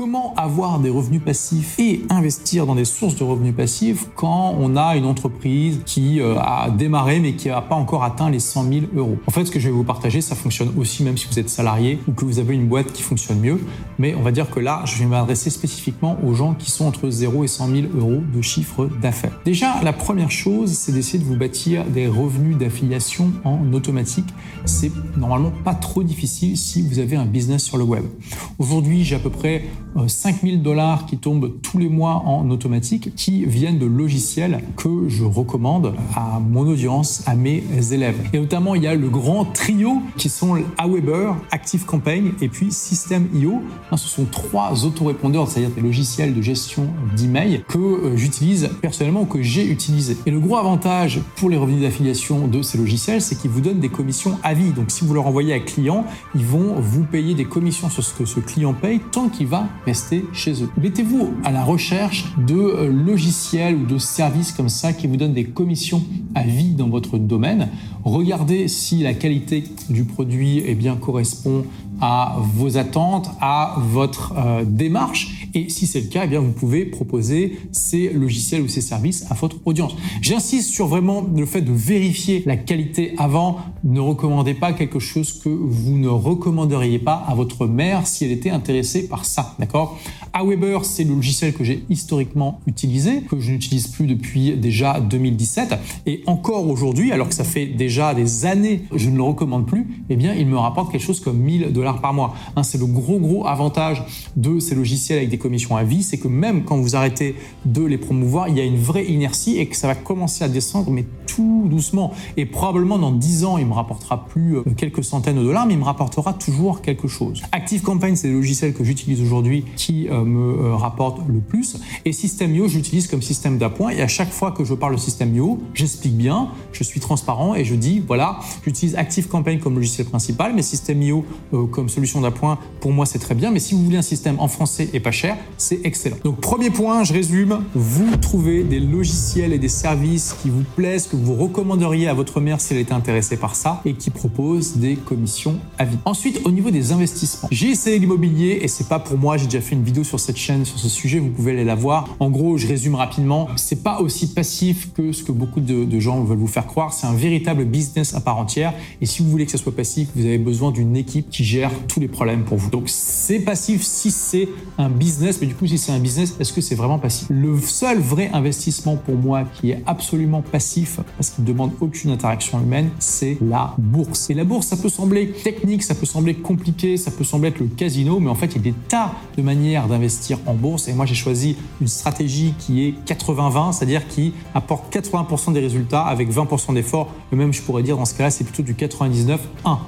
Comment avoir des revenus passifs et investir dans des sources de revenus passifs quand on a une entreprise qui euh, a démarré mais qui n'a pas encore atteint les 100 000 euros En fait, ce que je vais vous partager, ça fonctionne aussi même si vous êtes salarié ou que vous avez une boîte qui fonctionne mieux. Mais on va dire que là, je vais m'adresser spécifiquement aux gens qui sont entre 0 et 100 000 euros de chiffre d'affaires. Déjà, la première chose, c'est d'essayer de vous bâtir des revenus d'affiliation en automatique. C'est normalement pas trop difficile si vous avez un business sur le web. Aujourd'hui, j'ai à peu près 5000 euh, dollars qui tombent tous les mois en automatique qui viennent de logiciels que je recommande à mon audience, à mes élèves. Et notamment, il y a le grand trio qui sont Aweber, ActiveCampaign et puis System.io. Ce sont trois autorépondeurs, c'est-à-dire des logiciels de gestion d'email que euh, j'utilise personnellement que j'ai utilisé. Et le gros avantage pour les revenus d'affiliation de ces logiciels, c'est qu'ils vous donnent des commissions à vie. Donc si vous leur envoyez un client, ils vont vous payer des commissions sur ce que ce client paye tant qu'il va rester chez eux. Mettez-vous à la recherche de euh, logiciels ou de services comme ça qui vous donnent des commissions à vie dans votre domaine. Regardez si la qualité du produit eh bien, correspond à vos attentes, à votre euh, démarche. Et si c'est le cas, eh bien, vous pouvez proposer ces logiciels ou ces services à votre audience. J'insiste sur vraiment le fait de vérifier la qualité avant. Ne recommandez pas quelque chose que vous ne recommanderiez pas à votre mère si elle était intéressée par ça. D'accord? Aweber, c'est le logiciel que j'ai historiquement utilisé, que je n'utilise plus depuis déjà 2017. Et encore aujourd'hui, alors que ça fait déjà des années je ne le recommande plus, eh bien, il me rapporte quelque chose comme 1000 dollars par mois. Hein, c'est le gros gros avantage de ces logiciels avec des commissions à vie, c'est que même quand vous arrêtez de les promouvoir, il y a une vraie inertie et que ça va commencer à descendre, mais tout doucement. Et probablement dans 10 ans, il me rapportera plus euh, quelques centaines de dollars, mais il me rapportera toujours quelque chose. Active Campaign, c'est le logiciel que j'utilise aujourd'hui qui euh, me euh, rapporte le plus. Et System.io, j'utilise comme système d'appoint. Et à chaque fois que je parle de System.io, j'explique bien, je suis transparent et je dis, voilà, j'utilise Active Campaign comme logiciel principal, mais System.io comme solution d'appoint, pour moi, c'est très bien. Mais si vous voulez un système en français et pas cher, c'est excellent. Donc, premier point, je résume, vous trouvez des logiciels et des services qui vous plaisent, que vous recommanderiez à votre mère si elle était intéressée par ça et qui proposent des commissions à vie. Ensuite, au niveau des investissements, j'ai essayé l'immobilier et c'est pas pour moi, j'ai déjà fait une vidéo sur cette chaîne sur ce sujet, vous pouvez aller la voir. En gros, je résume rapidement, c'est pas aussi passif que ce que beaucoup de, de gens veulent vous faire croire, c'est un véritable business à part entière et si vous voulez que ça soit passif, vous avez besoin d'une équipe qui gère tous les problèmes pour vous. Donc c'est passif si c'est un business, mais du coup si c'est un business, est-ce que c'est vraiment passif? Le seul vrai investissement pour moi qui est absolument passif, parce qu'il ne demande aucune interaction humaine, c'est la bourse. Et la bourse, ça peut sembler technique, ça peut sembler compliqué, ça peut sembler être le casino, mais en fait il y a des tas de manières d'investir en bourse. Et moi j'ai choisi une stratégie qui est 80-20, c'est-à-dire qui apporte 80% des résultats avec 20% d'efforts. Même je pourrais dire dans ce cas-là, c'est plutôt du 99-1.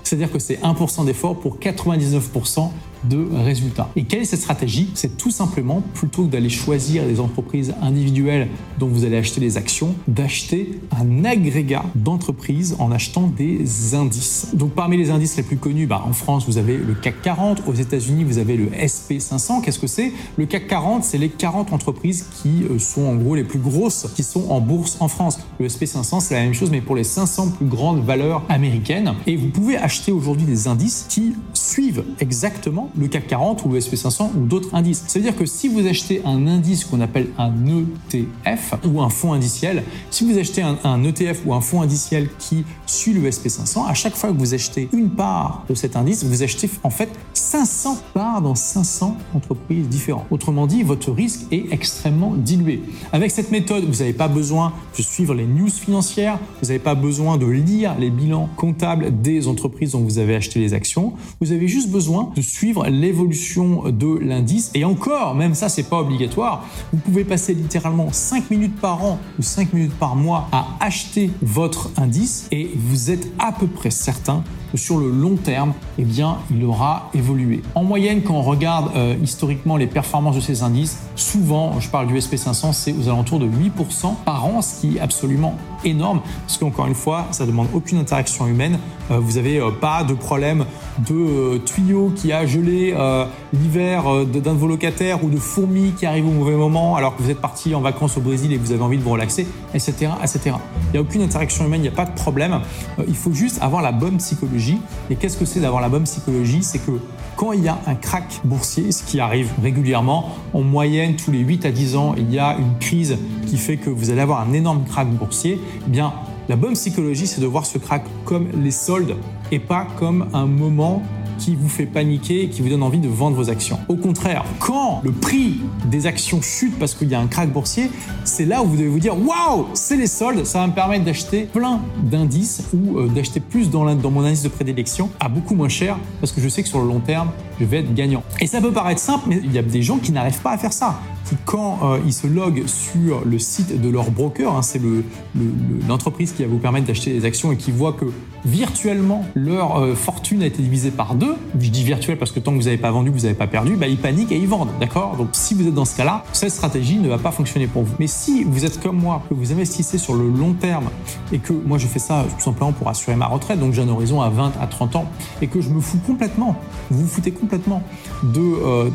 C'est-à-dire que c'est 1% d'effort pour 99% de résultats. Et quelle est cette stratégie? C'est tout simplement, plutôt que d'aller choisir des entreprises individuelles dont vous allez acheter les actions, d'acheter un agrégat d'entreprises en achetant des indices. Donc parmi les indices les plus connus, bah, en France, vous avez le CAC 40, aux États-Unis, vous avez le SP500. Qu'est-ce que c'est? Le CAC 40, c'est les 40 entreprises qui euh, sont en gros les plus grosses qui sont en bourse en France. Le SP500, c'est la même chose, mais pour les 500 plus grandes valeurs américaines. Et vous pouvez acheter aujourd'hui des indices qui suivent exactement le CAC 40 ou le SP500 ou d'autres indices. Ça veut dire que si vous achetez un indice qu'on appelle un ETF ou un fonds indiciel, si vous achetez un, ETF ou un fonds indiciel qui suit le SP500, à chaque fois que vous achetez une part de cet indice, vous achetez en fait 500 parts dans 500 entreprises différentes. Autrement dit, votre risque est extrêmement dilué. Avec cette méthode, vous n'avez pas besoin de suivre les news financières, vous n'avez pas besoin de lire les bilans comptables des entreprises dont vous avez acheté les actions, vous avez juste besoin de suivre l'évolution de l'indice. Et encore, même ça, c'est pas obligatoire. Vous pouvez passer littéralement 5 minutes par an ou 5 minutes par mois à acheter votre indice et vous êtes à peu près certain sur le long terme, eh bien, il aura évolué. En moyenne, quand on regarde euh, historiquement les performances de ces indices, souvent, je parle du SP500, c'est aux alentours de 8% par an, ce qui est absolument énorme, parce qu'encore une fois, ça demande aucune interaction humaine. Euh, vous n'avez euh, pas de problème de tuyau qui a gelé l'hiver d'un de vos locataires ou de fourmis qui arrivent au mauvais moment alors que vous êtes parti en vacances au Brésil et que vous avez envie de vous relaxer, etc. etc. Il n'y a aucune interaction humaine, il n'y a pas de problème. il faut juste avoir la bonne psychologie Et qu'est-ce que c'est d'avoir la bonne psychologie? C'est que quand il y a un crack boursier, ce qui arrive régulièrement, en moyenne tous les 8 à 10 ans, il y a une crise qui fait que vous allez avoir un énorme crack boursier, eh bien la bonne psychologie, c'est de voir ce crack comme les soldes et pas comme un moment qui vous fait paniquer qui vous donne envie de vendre vos actions. Au contraire, quand le prix des actions chute parce qu'il y a un crack boursier, c'est là où vous devez vous dire waouh, c'est les soldes, ça va me permettre d'acheter plein d'indices ou euh, d'acheter plus dans, dans mon indice de prédilection à beaucoup moins cher parce que je sais que sur le long terme, je vais être gagnant. Et ça peut paraître simple, mais il y a des gens qui n'arrivent pas à faire ça quand euh, ils se loguent sur le site de leur broker, hein, c'est l'entreprise qui va vous permettre d'acheter des actions et qui voit que virtuellement leur euh, fortune a été divisée par deux, je dis virtuel parce que tant que vous n'avez pas vendu, vous n'avez pas perdu, bah, ils paniquent et ils vendent, d'accord? Donc si vous êtes dans ce cas-là, cette stratégie ne va pas fonctionner pour vous. Mais si vous êtes comme moi, que vous investissez sur le long terme et que moi je fais ça tout simplement pour assurer ma retraite, donc j'ai un horizon à 20 à 30 ans et que je me fous complètement, vous vous foutez complètement euh,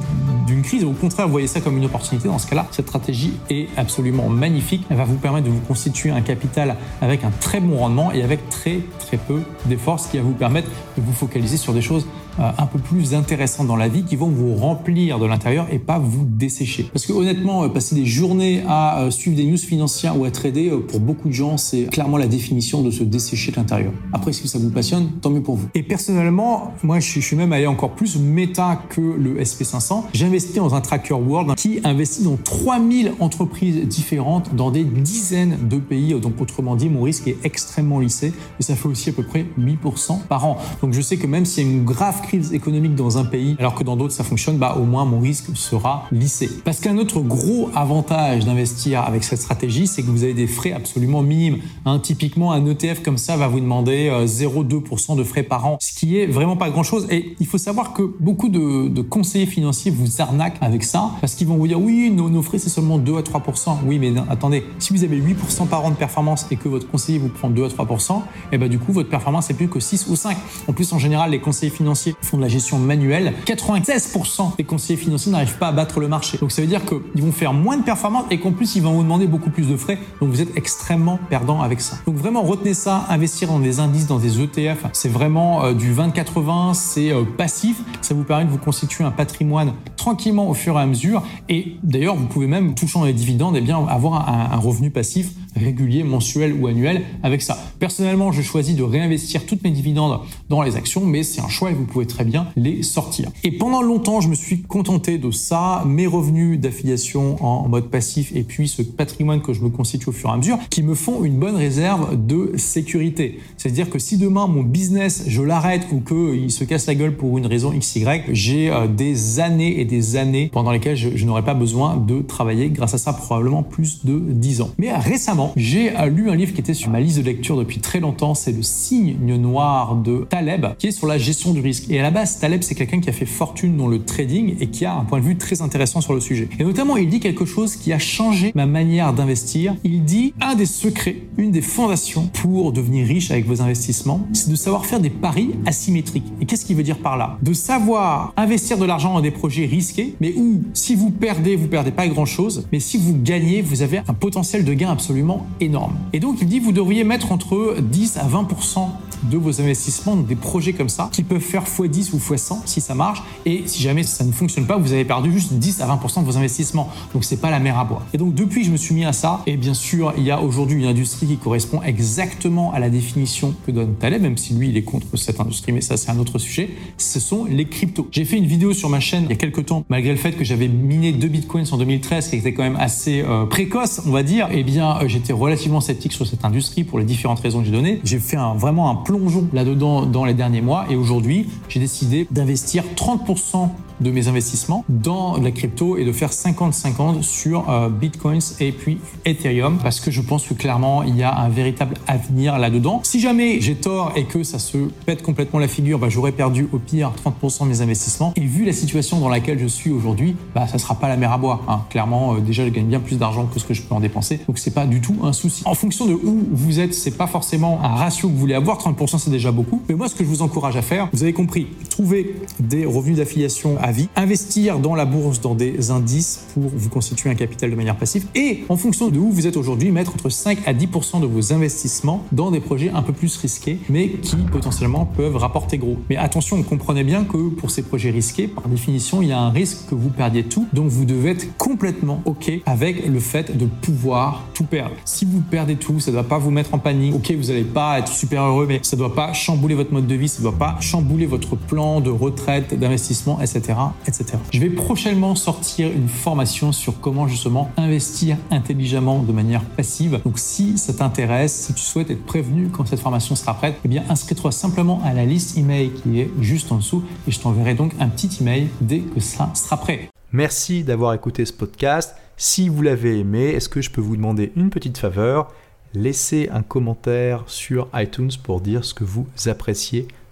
d'une crise, au contraire, vous voyez ça comme une opportunité dans ce cas-là, cette stratégie est absolument magnifique. Elle va vous permettre de vous constituer un capital avec un très bon rendement et avec très très peu d'efforts, ce qui va vous permettre de vous focaliser sur des choses euh, un peu plus intéressants dans la vie qui vont vous remplir de l'intérieur et pas vous dessécher. Parce que honnêtement, euh, passer des journées à euh, suivre des news financières ou à trader, pour beaucoup de gens, c'est clairement la définition de se dessécher de l'intérieur. Après, si ça vous passionne, tant mieux pour vous. Et personnellement, moi, je suis même allé encore plus méta que le SP500. J'ai investi dans un tracker world qui investit dans 3000 entreprises différentes dans des dizaines de pays. Donc, autrement dit, mon risque est extrêmement lissé et ça fait aussi à peu près 8% par an. Donc, je sais que même s'il y a une grave crise économique dans un pays, alors que dans d'autres ça fonctionne, bah au moins mon risque sera lissé. Parce qu'un autre gros avantage d'investir avec cette stratégie, c'est que vous avez des frais absolument minimes. Hein, typiquement, un ETF comme ça va vous demander 0,2% euh, de frais par an, ce qui est vraiment pas grand-chose. Et il faut savoir que beaucoup de, conseillers financiers vous arnaquent avec ça, parce qu'ils vont vous dire oui, nos, frais c'est seulement 2 à 3%. Oui, mais attendez, si vous avez 8% par an de performance et que votre conseiller vous prend 2 à 3%, et eh ben du coup votre performance est plus que 6 ou 5. En plus, en général, les conseillers financiers font de la gestion manuelle, 96% des conseillers financiers n'arrivent pas à battre le marché. Donc ça veut dire qu'ils vont faire moins de performances et qu'en plus ils vont vous demander beaucoup plus de frais. Donc vous êtes extrêmement perdant avec ça. Donc vraiment retenez ça, investir dans des indices, dans des ETF, c'est vraiment euh, du 20-80, c'est euh, passif. Ça vous permet de vous constituer un patrimoine tranquillement au fur et à mesure. Et d'ailleurs, vous pouvez même, touchant les dividendes, eh bien, avoir un, revenu passif régulier, mensuel ou annuel avec ça. Personnellement, je choisis de réinvestir toutes mes dividendes dans les actions, mais c'est un choix et vous pouvez très bien les sortir. Et pendant longtemps, je me suis contenté de ça, mes revenus d'affiliation en mode passif et puis ce patrimoine que je me constitue au fur et à mesure qui me font une bonne réserve de sécurité. C'est-à-dire que si demain mon business, je l'arrête ou qu'il se casse la gueule pour une raison XY, j'ai euh, des années et des années pendant lesquelles je n'aurai pas besoin de travailler grâce à ça probablement plus de 10 ans. Mais récemment, j'ai euh, lu un livre qui était sur ma liste de lecture depuis très longtemps, c'est Le signe noir de Taleb, qui est sur la gestion du risque. Et à la base, Taleb, c'est quelqu'un qui a fait fortune dans le trading et qui a un point de vue très intéressant sur le sujet. Et notamment, il dit quelque chose qui a changé ma manière d'investir. Il dit un des secrets, une des fondations pour devenir riche avec vos investissements, c'est de savoir faire des paris asymétriques. Et qu'est-ce qu'il veut dire par là? De savoir investir de l'argent dans des projets risqués, mais où si vous perdez, vous perdez pas grand-chose, mais si vous gagnez, vous avez un potentiel de gain absolument énorme. Et donc il dit vous devriez mettre entre 10 à 20% de vos investissements des projets comme ça qui peuvent faire x10 ou x100 si ça marche. Et si jamais ça ne fonctionne pas, vous avez perdu juste 10 à 20% de vos investissements. Donc c'est pas la mer à boire. Et donc depuis je me suis mis à ça, et bien sûr il y a aujourd'hui une industrie qui correspond exactement à la définition que donne Taleb, même si lui il est contre cette industrie, mais ça c'est un autre sujet. Ce sont les cryptos. J'ai fait une vidéo sur ma chaîne il y a quelques temps, malgré le fait que j'avais miné deux bitcoins en 2013, qui était quand même assez euh, précoce, on va dire. Eh bien euh, j'étais relativement sceptique sur cette industrie pour les différentes raisons que j'ai données. J'ai fait un, vraiment un plongeon là-dedans dans les derniers mois. Et aujourd'hui, j'ai décidé d'investir 30% de mes investissements dans la crypto et de faire 50-50 sur euh, Bitcoins et puis Ethereum parce que je pense que clairement il y a un véritable avenir là-dedans. Si jamais j'ai tort et que ça se pète complètement la figure, bah, j'aurais perdu au pire 30% de mes investissements. Et vu la situation dans laquelle je suis aujourd'hui, bah, ça sera pas la mer à boire. Hein. Clairement, euh, déjà je gagne bien plus d'argent que ce que je peux en dépenser, donc c'est pas du tout un souci. En fonction de où vous êtes, c'est pas forcément un ratio que vous voulez avoir. 30% c'est déjà beaucoup. Mais moi, ce que je vous encourage à faire, vous avez compris, trouver des revenus d'affiliation vie, investir dans la bourse, dans des indices pour vous constituer un capital de manière passive et en fonction de où vous êtes aujourd'hui, mettre entre 5 à 10% de vos investissements dans des projets un peu plus risqués, mais qui potentiellement peuvent rapporter gros. Mais attention, comprenez bien que pour ces projets risqués, par définition, il y a un risque que vous perdiez tout, donc vous devez être complètement OK avec le fait de pouvoir tout perdre. Si vous perdez tout, ça ne doit pas vous mettre en panique. OK, vous n'allez pas être super heureux, mais ça ne doit pas chambouler votre mode de vie, ça ne doit pas chambouler votre plan de retraite, d'investissement, etc., etc. Je vais prochainement sortir une formation sur comment justement investir intelligemment de manière passive. Donc si ça t'intéresse, si tu souhaites être prévenu quand cette formation sera prête, eh bien inscris-toi simplement à la liste email qui est juste en dessous et je t'enverrai donc un petit email dès que ça sera prêt. Merci d'avoir écouté ce podcast. Si vous l'avez aimé, est-ce que je peux vous demander une petite faveur? Laissez un commentaire sur iTunes pour dire ce que vous appréciez